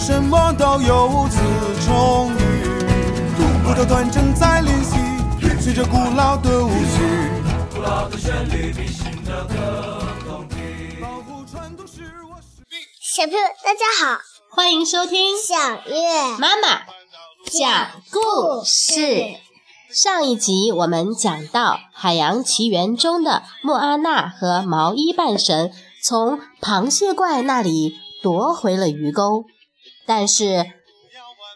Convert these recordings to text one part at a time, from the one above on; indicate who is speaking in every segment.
Speaker 1: 什么都有，自充裕。骨头团正在练习，随着古老的舞曲。古老的旋律比新的更动听。保护传统是我使命。
Speaker 2: 小朋友，大家好，
Speaker 3: 欢迎收听
Speaker 2: 小月
Speaker 3: 妈妈讲故事。上一集我们讲到《海洋奇缘》中的莫阿娜和毛衣半神从螃蟹怪那里夺回了鱼钩，但是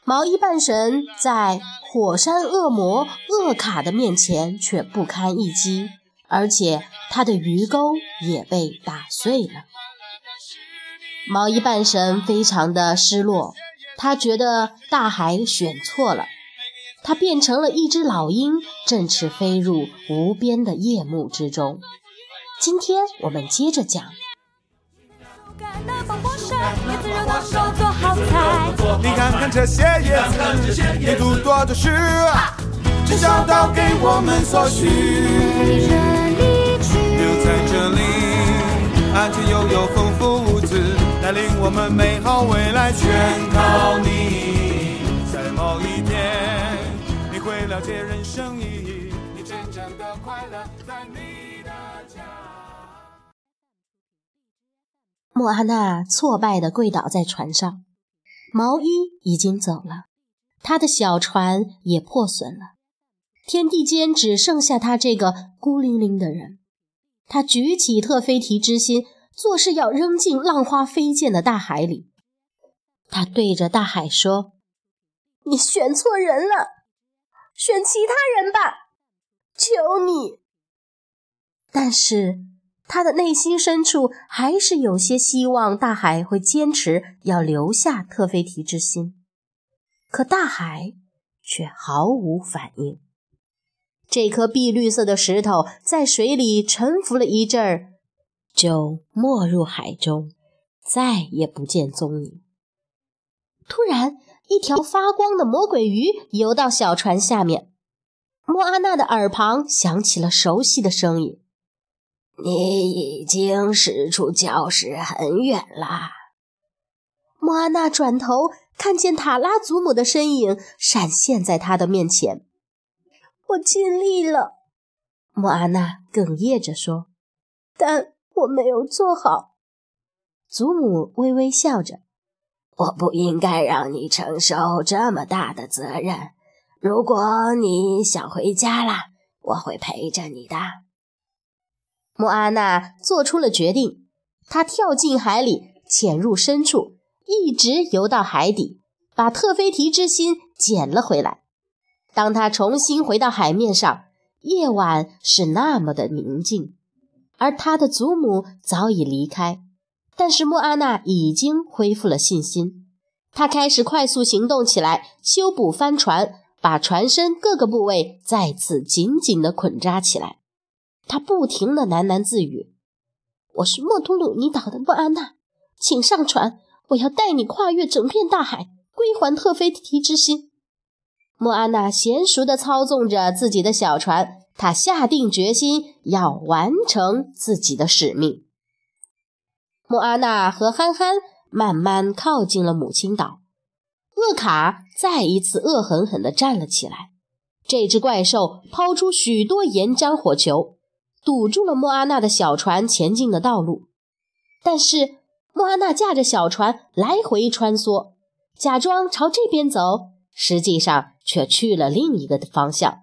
Speaker 3: 毛衣半神在火山恶魔厄卡的面前却不堪一击，而且他的鱼钩也被打碎了。毛衣半神非常的失落，他觉得大海选错了。他变成了一只老鹰，振翅飞入无边的夜幕之中。今天我们接着讲。
Speaker 1: 你看看这些叶子，沿途多的是，只找到给我们所需。留在这里，安全又有丰富物资，带领我们美好未来，全靠你。在某一天，你会了解人
Speaker 3: 莫阿娜挫败地跪倒在船上，毛衣已经走了，他的小船也破损了，天地间只剩下他这个孤零零的人。他举起特菲提之心，作势要扔进浪花飞溅的大海里。他对着大海说：“你选错人了，选其他人吧，求你。”但是。他的内心深处还是有些希望大海会坚持要留下特菲提之心，可大海却毫无反应。这颗碧绿色的石头在水里沉浮了一阵儿，就没入海中，再也不见踪影。突然，一条发光的魔鬼鱼游到小船下面，莫阿娜的耳旁响起了熟悉的声音。你已经驶出教室很远啦。莫阿娜转头看见塔拉祖母的身影闪现在他的面前。我尽力了，莫阿娜哽咽着说，但我没有做好。祖母微微笑着，我不应该让你承受这么大的责任。如果你想回家啦，我会陪着你的。莫阿娜做出了决定，她跳进海里，潜入深处，一直游到海底，把特菲提之心捡了回来。当她重新回到海面上，夜晚是那么的宁静，而她的祖母早已离开。但是莫阿娜已经恢复了信心，她开始快速行动起来，修补帆船，把船身各个部位再次紧紧地捆扎起来。他不停地喃喃自语：“我是莫图鲁尼岛的莫安娜，请上船，我要带你跨越整片大海，归还特菲提之心。”莫安娜娴熟地操纵着自己的小船，她下定决心要完成自己的使命。莫阿娜和憨憨慢慢靠近了母亲岛，厄卡再一次恶狠狠地站了起来。这只怪兽抛出许多岩浆火球。堵住了莫阿娜的小船前进的道路，但是莫阿娜驾着小船来回穿梭，假装朝这边走，实际上却去了另一个方向。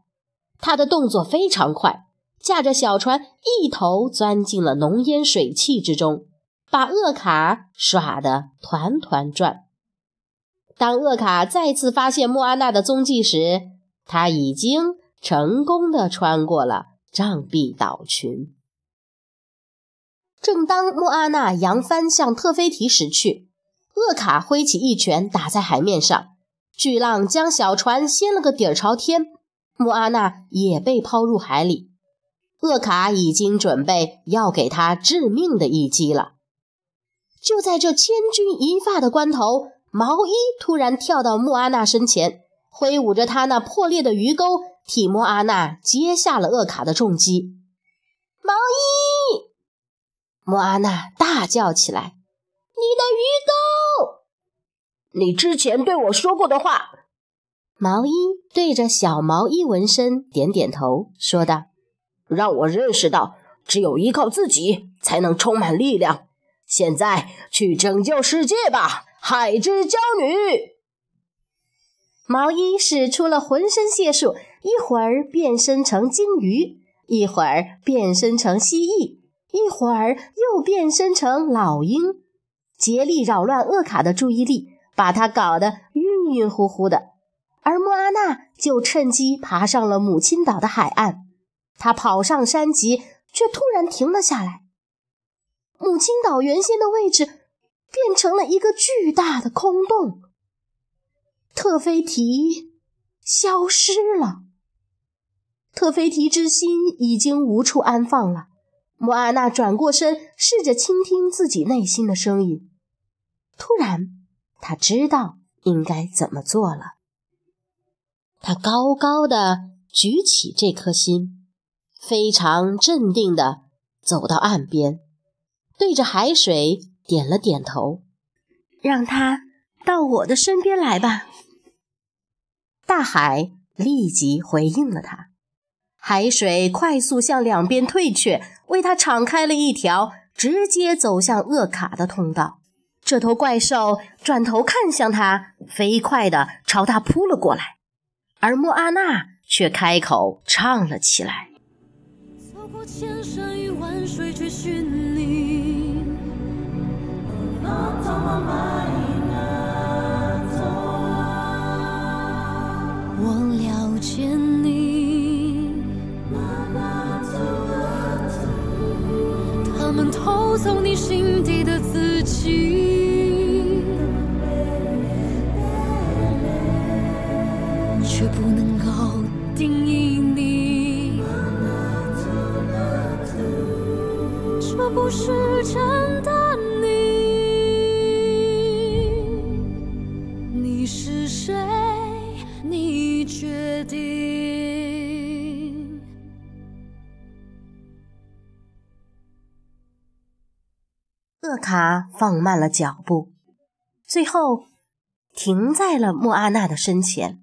Speaker 3: 他的动作非常快，驾着小船一头钻进了浓烟水汽之中，把厄卡耍得团团转。当厄卡再次发现莫阿娜的踪迹时，他已经成功的穿过了。障壁岛群。正当莫阿娜扬帆向特菲提驶去，厄卡挥起一拳打在海面上，巨浪将小船掀了个底儿朝天，莫阿娜也被抛入海里。厄卡已经准备要给他致命的一击了。就在这千钧一发的关头，毛衣突然跳到莫阿娜身前，挥舞着他那破裂的鱼钩。替莫阿娜接下了厄卡的重击。毛衣，莫阿娜大叫起来：“你的鱼钩！
Speaker 4: 你之前对我说过的话。”
Speaker 3: 毛衣对着小毛衣纹身点点头，说道：“
Speaker 4: 让我认识到，只有依靠自己才能充满力量。现在去拯救世界吧，海之娇女！”
Speaker 3: 毛衣使出了浑身解数，一会儿变身成鲸鱼，一会儿变身成蜥蜴，一会儿又变身成老鹰，竭力扰乱厄卡的注意力，把他搞得晕晕乎乎的。而莫阿娜就趁机爬上了母亲岛的海岸，她跑上山脊，却突然停了下来。母亲岛原先的位置变成了一个巨大的空洞，特菲提消失了。特菲提之心已经无处安放了。莫阿娜转过身，试着倾听自己内心的声音。突然，她知道应该怎么做了。他高高的举起这颗心，非常镇定地走到岸边，对着海水点了点头，让它到我的身边来吧。大海立即回应了他，海水快速向两边退却，为他敞开了一条直接走向厄卡的通道。这头怪兽转头看向他，飞快地朝他扑了过来。而莫阿娜却开口唱了起来。走过千山与万水去寻你。我了解们偷走你心底的自己。却不能够定义你，这不是真的你。你是谁？你决定。卡放慢了脚步，最后停在了莫阿娜的身前。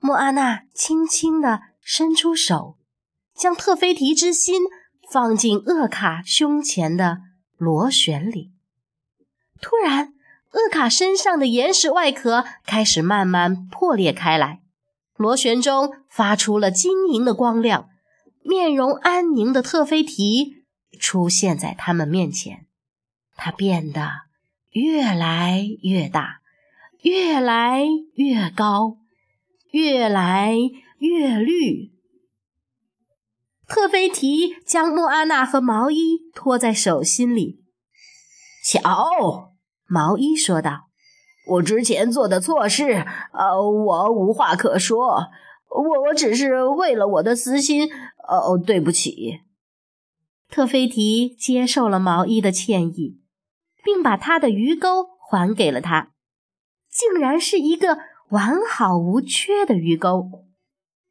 Speaker 3: 莫阿娜轻轻地伸出手，将特菲提之心放进厄卡胸前的螺旋里。突然，厄卡身上的岩石外壳开始慢慢破裂开来，螺旋中发出了晶莹的光亮，面容安宁的特菲提出现在他们面前。它变得越来越大，越来越高。越来越绿。特菲提将莫阿娜和毛衣托在手心里。
Speaker 4: 瞧，
Speaker 3: 毛衣说道：“
Speaker 4: 我之前做的错事，呃，我无话可说。我我只是为了我的私心。哦，对不起。”
Speaker 3: 特菲提接受了毛衣的歉意，并把他的鱼钩还给了他，竟然是一个。完好无缺的鱼钩，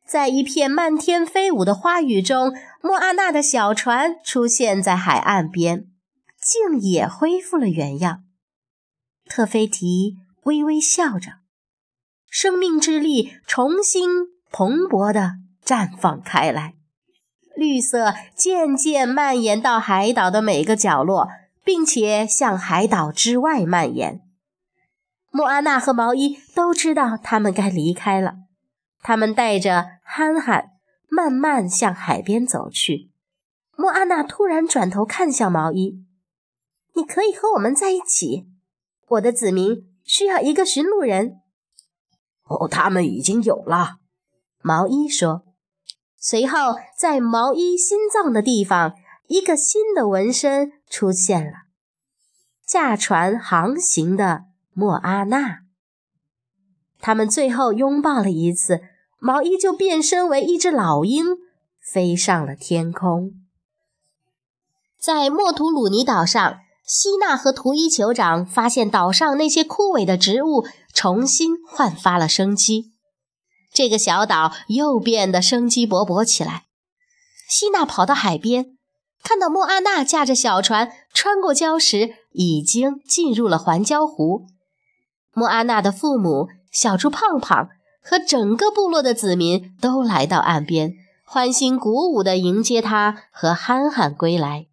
Speaker 3: 在一片漫天飞舞的花雨中，莫阿娜的小船出现在海岸边，竟也恢复了原样。特菲提微微笑着，生命之力重新蓬勃地绽放开来，绿色渐渐蔓延到海岛的每个角落，并且向海岛之外蔓延。莫阿娜和毛衣都知道他们该离开了，他们带着憨憨慢慢向海边走去。莫阿娜突然转头看向毛衣：“你可以和我们在一起，我的子民需要一个寻路人。”“
Speaker 4: 哦，他们已经有了。”
Speaker 3: 毛衣说。随后，在毛衣心脏的地方，一个新的纹身出现了：驾船航行的。莫阿娜，他们最后拥抱了一次，毛衣就变身为一只老鹰，飞上了天空。在莫图鲁尼岛上，希娜和图伊酋长发现岛上那些枯萎的植物重新焕发了生机，这个小岛又变得生机勃勃起来。希娜跑到海边，看到莫阿娜驾着小船穿过礁石，已经进入了环礁湖。莫阿娜的父母、小猪胖胖和整个部落的子民都来到岸边，欢欣鼓舞地迎接他和憨憨归来。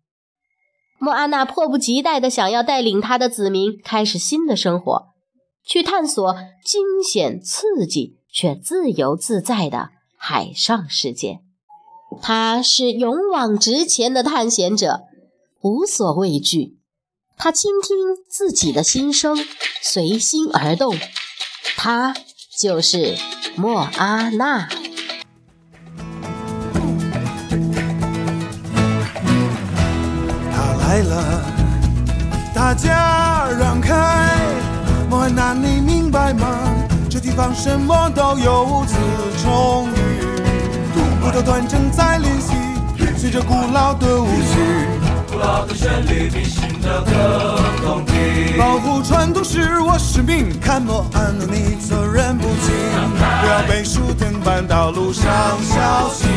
Speaker 3: 莫阿娜迫不及待地想要带领他的子民开始新的生活，去探索惊险刺激却自由自在的海上世界。他是勇往直前的探险者，无所畏惧。他倾听自己的心声，随心而动。他就是莫阿娜。
Speaker 1: 他来了，大家让开！莫安娜，你明白吗？这地方什么都有，物资充裕，骨头团正在练习，随着古老的舞曲。古老的旋律比新的更动听。保护传统是我使命，看莫安娜，你责任不轻，不要被树藤绊倒，路上小心。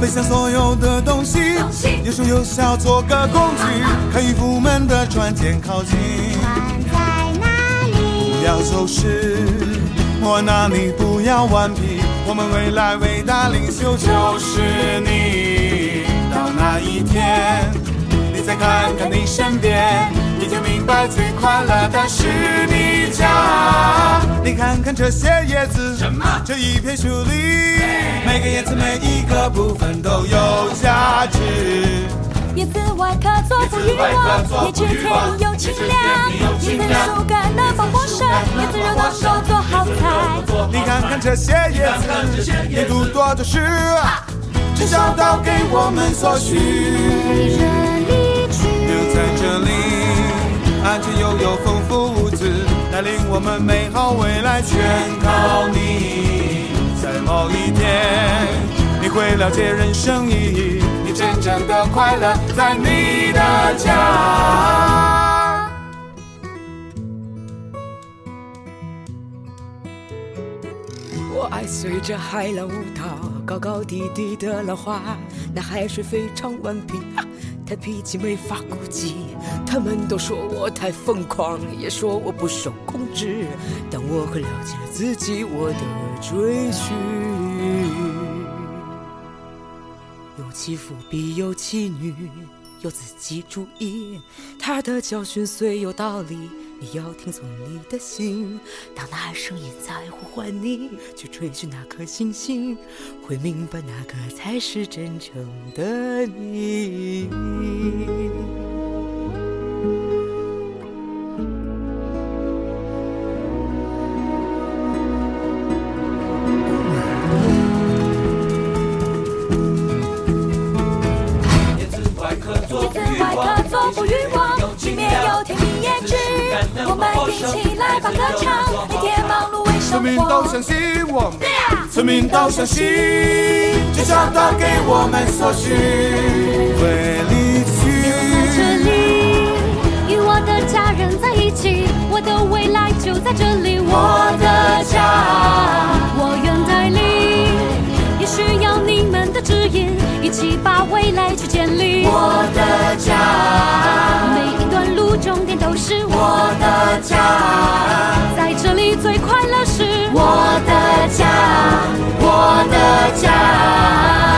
Speaker 1: 分享所有的东西，有说有笑做个工具，看渔夫们的船舰靠近。
Speaker 2: 船在哪里？
Speaker 1: 不要走失，莫娜你不要顽皮，我们未来伟大领袖就是你。到那一天，你再看看你身边，你就明白最快乐的是你家。你看看这些叶子，这一片树林，每个叶子每一个部分都有价值。
Speaker 5: 叶子外壳做不渔网，叶质甜又清凉，叶子手感的防火绳，叶子肉能够做
Speaker 1: 看这些叶子，沿途多着是，只找到给我们所需。留在这里，安全又有丰富物资，带领我们美好未来全靠你。在某一天，你会了解人生意义，你真正的快乐在你的家。
Speaker 6: 着海浪舞蹈，高高低低的浪花，那海水非常顽皮，他脾气没法估计。他们都说我太疯狂，也说我不受控制。但我很了解自己，我的追寻。有其父必有其女，有自己主意。他的教训虽有道理，要听从你的心。当那声音在呼唤你，去追寻那颗星星，会明白哪个才是真正的你。
Speaker 5: 我们一起来把歌唱，每天忙碌为
Speaker 1: 村
Speaker 5: 生活
Speaker 1: 民都相。信我们，村民都相信，只找到给我们所需，会离
Speaker 5: 这
Speaker 1: 去。
Speaker 5: 里，与我的家人在一起，我的未来就在这里，我的家，我愿带领，也需要你们的指引，一起把未来去建立。我的家，家。